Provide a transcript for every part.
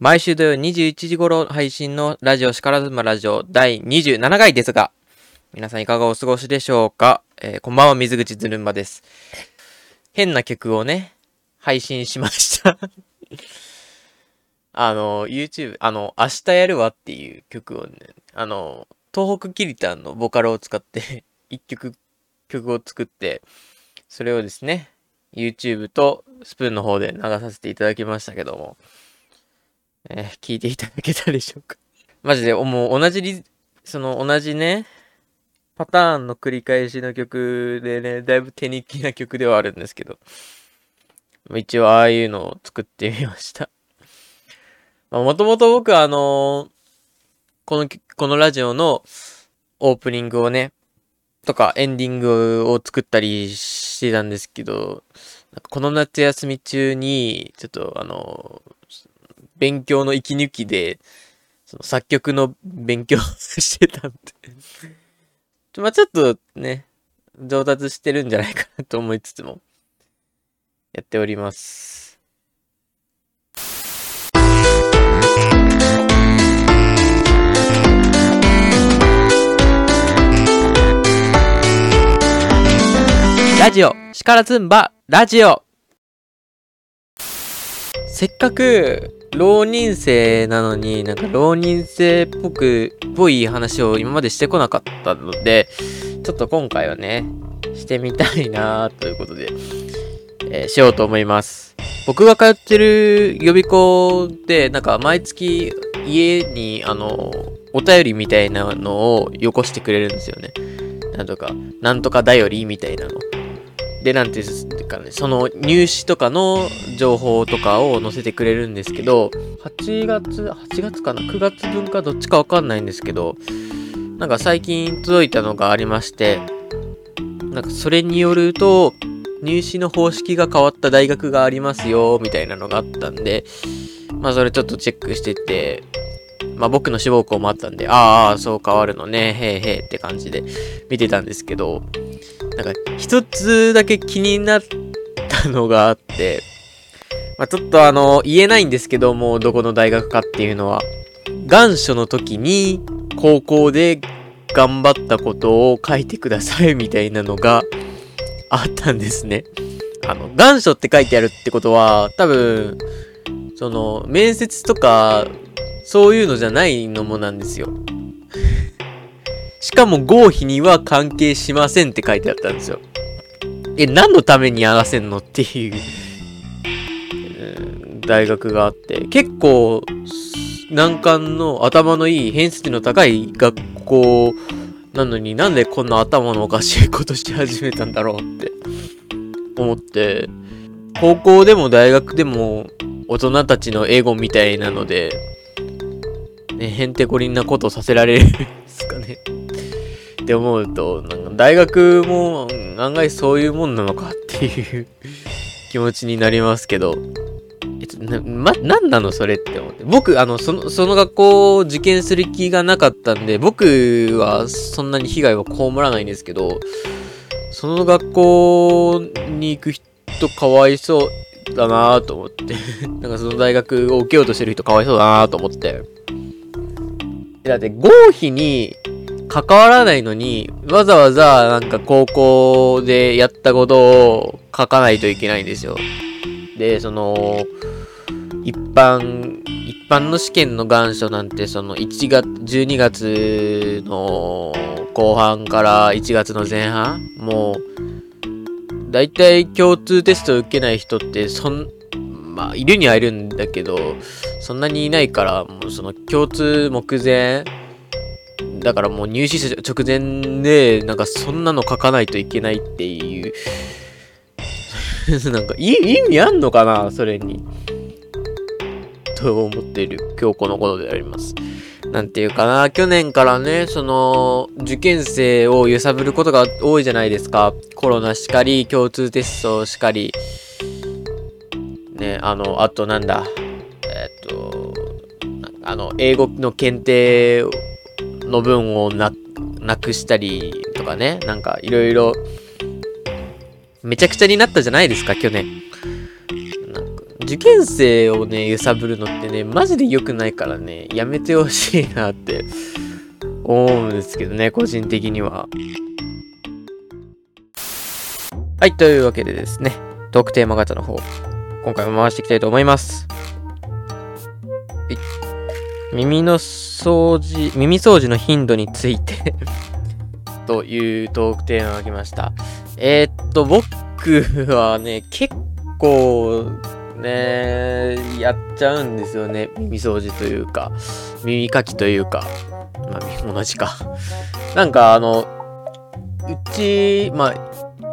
毎週土曜21時頃配信のラジオしからずまラジオ第27回ですが、皆さんいかがお過ごしでしょうか、えーこんばんは、水口ずるんばです。変な曲をね、配信しました。あの、YouTube、あの、明日やるわっていう曲をね、あの、東北キリタンのボカロを使って、一曲、曲を作って、それをですね、YouTube とスプーンの方で流させていただきましたけども、えー聞いていただけたでしょうか？マジで、もう同じリ、その同じね、パターンの繰り返しの曲でね、だいぶ手抜きな曲ではあるんですけど、一応ああいうのを作ってみました。もともと僕はあのこの、このラジオのオープニングをね、とかエンディングを作ったりしてたんですけど、この夏休み中に、ちょっとあの勉強の息抜きで、その作曲の勉強 してたんでまあちょっとね、上達してるんじゃないかなと思いつつも、やっております。ラジオ、シカラズンバ、ラジオせっかく、浪人生なのになんか浪人生っぽくっ、ぽい話を今までしてこなかったので、ちょっと今回はね、してみたいなということで、えーしようと思います。僕が通ってる予備校で、なんか毎月家に、あの、お便りみたいなのをよこしてくれるんですよね。なんとか、なんとかだよりみたいなの。で、なんていうかね、その入試とかの情報とかを載せてくれるんですけど、8月、8月かな ?9 月分かどっちかわかんないんですけど、なんか最近届いたのがありまして、なんかそれによると、入試の方式が変わった大学がありますよ、みたいなのがあったんで、まあそれちょっとチェックしてて、まあ僕の志望校もあったんで、ああああ、そう変わるのね、へえへえって感じで見てたんですけど、なんか一つだけ気になったのがあって、まあちょっとあの、言えないんですけども、どこの大学かっていうのは、願書の時に高校で頑張ったことを書いてくださいみたいなのが あったんですね。あの、願書って書いてあるってことは、多分、その、面接とか、そういうのじゃないのもなんですよ。しかも合否には関係しませんって書いてあったんですよ。え、何のためにやらせんのっていう、大学があって、結構、難関の頭のいい偏差値の高い学校なのになんでこんな頭のおかしいことし始めたんだろうって思って、高校でも大学でも大人たちのエゴみたいなので、ね、へんてこりんなことさせられるんですかね。って思うと、なんか大学も案外そういうもんなのかっていう気持ちになりますけど、えっと、な、ま、なんなの？それって思って。僕、あの、その、その学校を受験する気がなかったんで、僕はそんなに被害は被らないんですけど、その学校に行く人かわいそうだなと思って。なんかその大学を受けようとしてる人かわいそうだなと思って。だって合否に関わらないのに、わざわざなんか高校でやったことを書かないといけないんですよ。で、その、一般、一般の試験の願書なんて、その1月、12月の後半から1月の前半もう、だいたい共通テストを受けない人って、そん、まあ、いるにはいるんだけど、そんなにいないから、もうその共通目前、だからもう入試直前で、なんかそんなの書かないといけないっていう、なんか意味あんのかなそれに。と思っている今日このことであります。なんていうかな、去年からね、その、受験生を揺さぶることが多いじゃないですか。コロナしかり、共通テストしかり、ね、あの、あとなんだ、えっと、あの、英語の検定の文をな、くしたりとかね、なんかいろいろ、めちゃくちゃになったじゃないですか、去年。受験生をね、揺さぶるのってね、マジで良くないからね、やめてほしいなって思うんですけどね、個人的には。はい、というわけでですね、トークテーマ型の方、今回も回していきたいと思います。耳の掃除、耳掃除の頻度について というトークテーマが来ました。えー、っと、僕はね、結構、ね、やっちゃうんですよね。耳掃除というか、耳かきというか、まあ、同じか。なんか、あの、うち、まあ、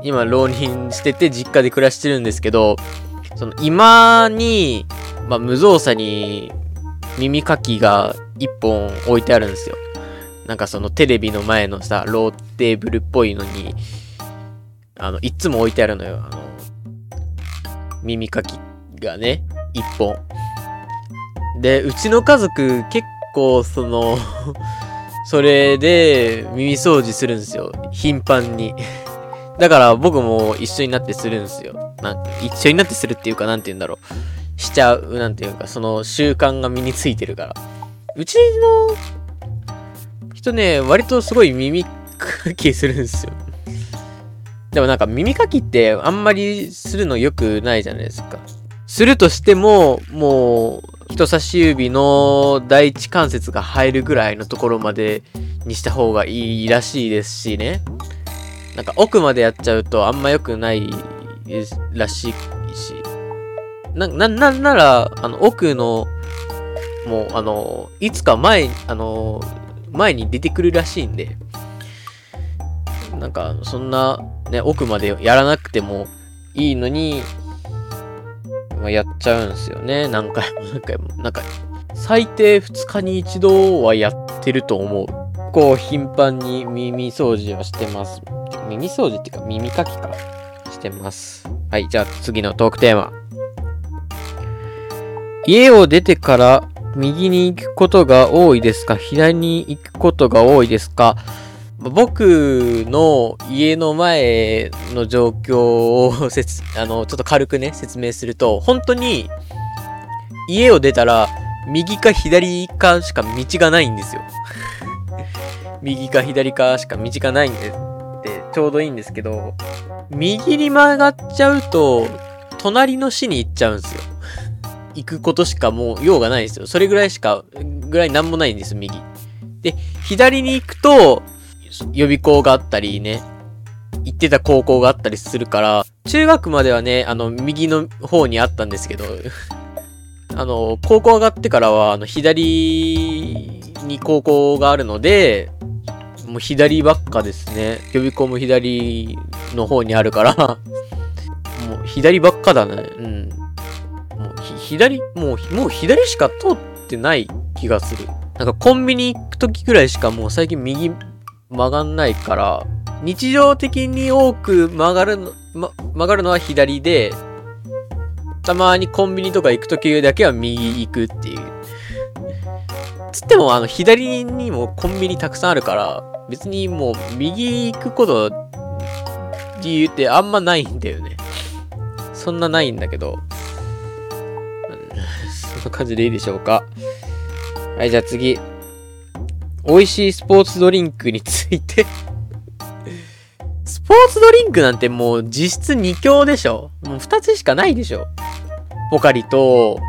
今、浪人してて実家で暮らしてるんですけど、その、今に、まあ、無造作に耳かきが一本置いてあるんですよ。なんかそのテレビの前のさ、ローテーブルっぽいのに、あの、いつも置いてあるのよ。あの、耳かきがね、一本。で、うちの家族結構その それで耳掃除するんですよ。頻繁にだから僕も一緒になってするんですよ。なん一緒になってするっていうか、なんて言うんだろう。しちゃう、なんていうか、その習慣が身についてるから。うちの人ね、割とすごい耳かきするんですよ。でもなんか耳かきってあんまりするの良くないじゃないですか。するとしても、もう、人差し指の第一関節が入るぐらいのところまでにした方がいいらしいですしね。なんか奥までやっちゃうとあんま良くないらしい。な、な、なんなら、あの、奥の、もう、あの、いつか前、あの、前に出てくるらしいんで、なんか、そんな、ね、奥までやらなくてもいいのに、まあ、やっちゃうんすよね。何回も何回も。なんか、最低2日に1度はやってると思う。こう、頻繁に耳掃除はしてます。耳掃除っていうか、耳かきか。してます。はい、じゃあ次のトークテーマ。家を出てから右に行くことが多いですか？左に行くことが多いですか？僕の家の前の状況をせつ、あの、ちょっと軽くね、説明すると、本当に、家を出たら、右か左かしか道がないんですよ。右か左かしか道がないんで、ってちょうどいいんですけど、右に曲がっちゃうと、隣の市に行っちゃうんですよ。行くことしかもう用がないですよ。それぐらいしか、ぐらいなんもないんです、右。で、左に行くと、予備校があったりね、行ってた高校があったりするから、中学まではね、あの、右の方にあったんですけど、あの、高校上がってからは、あの、左に高校があるので、もう左ばっかですね。予備校も左の方にあるから もう左ばっかだね。うん。左、もう、もう左しか通ってない気がする。なんかコンビニ行くときぐらいしかもう最近右曲がんないから、日常的に多く曲がるの、ま、曲がるのは左で、たまにコンビニとか行くときだけは右行くっていう。つっても、あの、左にもコンビニたくさんあるから、別にもう右行くこと理由ってあんまないんだよね。そんなないんだけど。な感じでいいでしょうか。はい、じゃあ次。美味しいスポーツドリンクについてスポーツドリンクなんてもう実質2強でしょもう2つしかないでしょポカリと、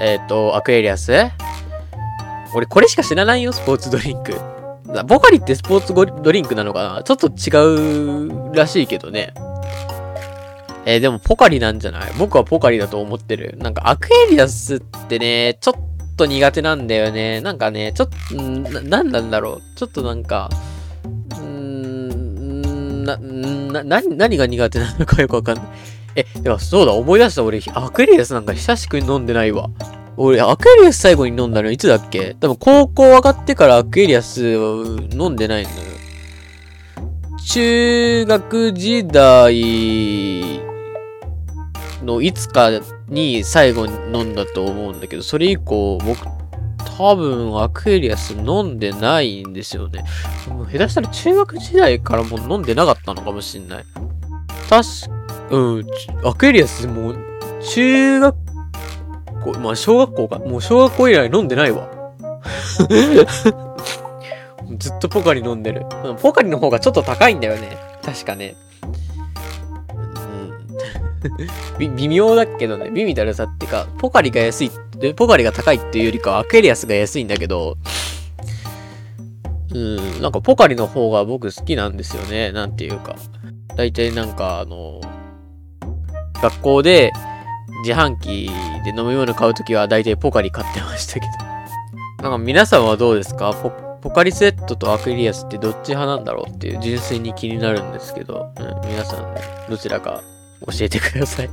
えっ、ー、と、アクエリアス俺これしか知らないよ、スポーツドリンク。ポカリってスポーツドリンクなのかなちょっと違うらしいけどね。えー、でもポカリなんじゃない？僕はポカリだと思ってる。なんかアクエリアスってね、ちょっと苦手なんだよね。なんかね、ちょっと、な、なんなんだろう？ちょっとなんか、んな、な、な、何が苦手なのか よくわかんない。え、でもそうだ、思い出した。俺、アクエリアスなんか久しく飲んでないわ。俺、アクエリアス最後に飲んだのいつだっけ？多分高校上がってからアクエリアス飲んでないのよ。中学時代のいつかに最後に飲んだと思うんだけど、それ以降僕多分アクエリアス飲んでないんですよね。もう下手したら中学時代からもう飲んでなかったのかもしんない。確か、うん、アクエリアスもう中学校、まあ小学校か。もう小学校以来飲んでないわ。ずっとポカリ飲んでる。ポカリの方がちょっと高いんだよね。確かね。微妙だけどね、微妙だるさっていうか、ポカリが安い、ポカリが高いっていうよりかアクエリアスが安いんだけど、うん、なんかポカリの方が僕好きなんですよね。なんていうか。大体なんかあの、学校で自販機で飲み物買うときは大体ポカリ買ってましたけど。なんか皆さんはどうですか？ポカリスエットとアクエリアスってどっち派なんだろうっていう純粋に気になるんですけど、うん、皆さん、どちらか教えてください。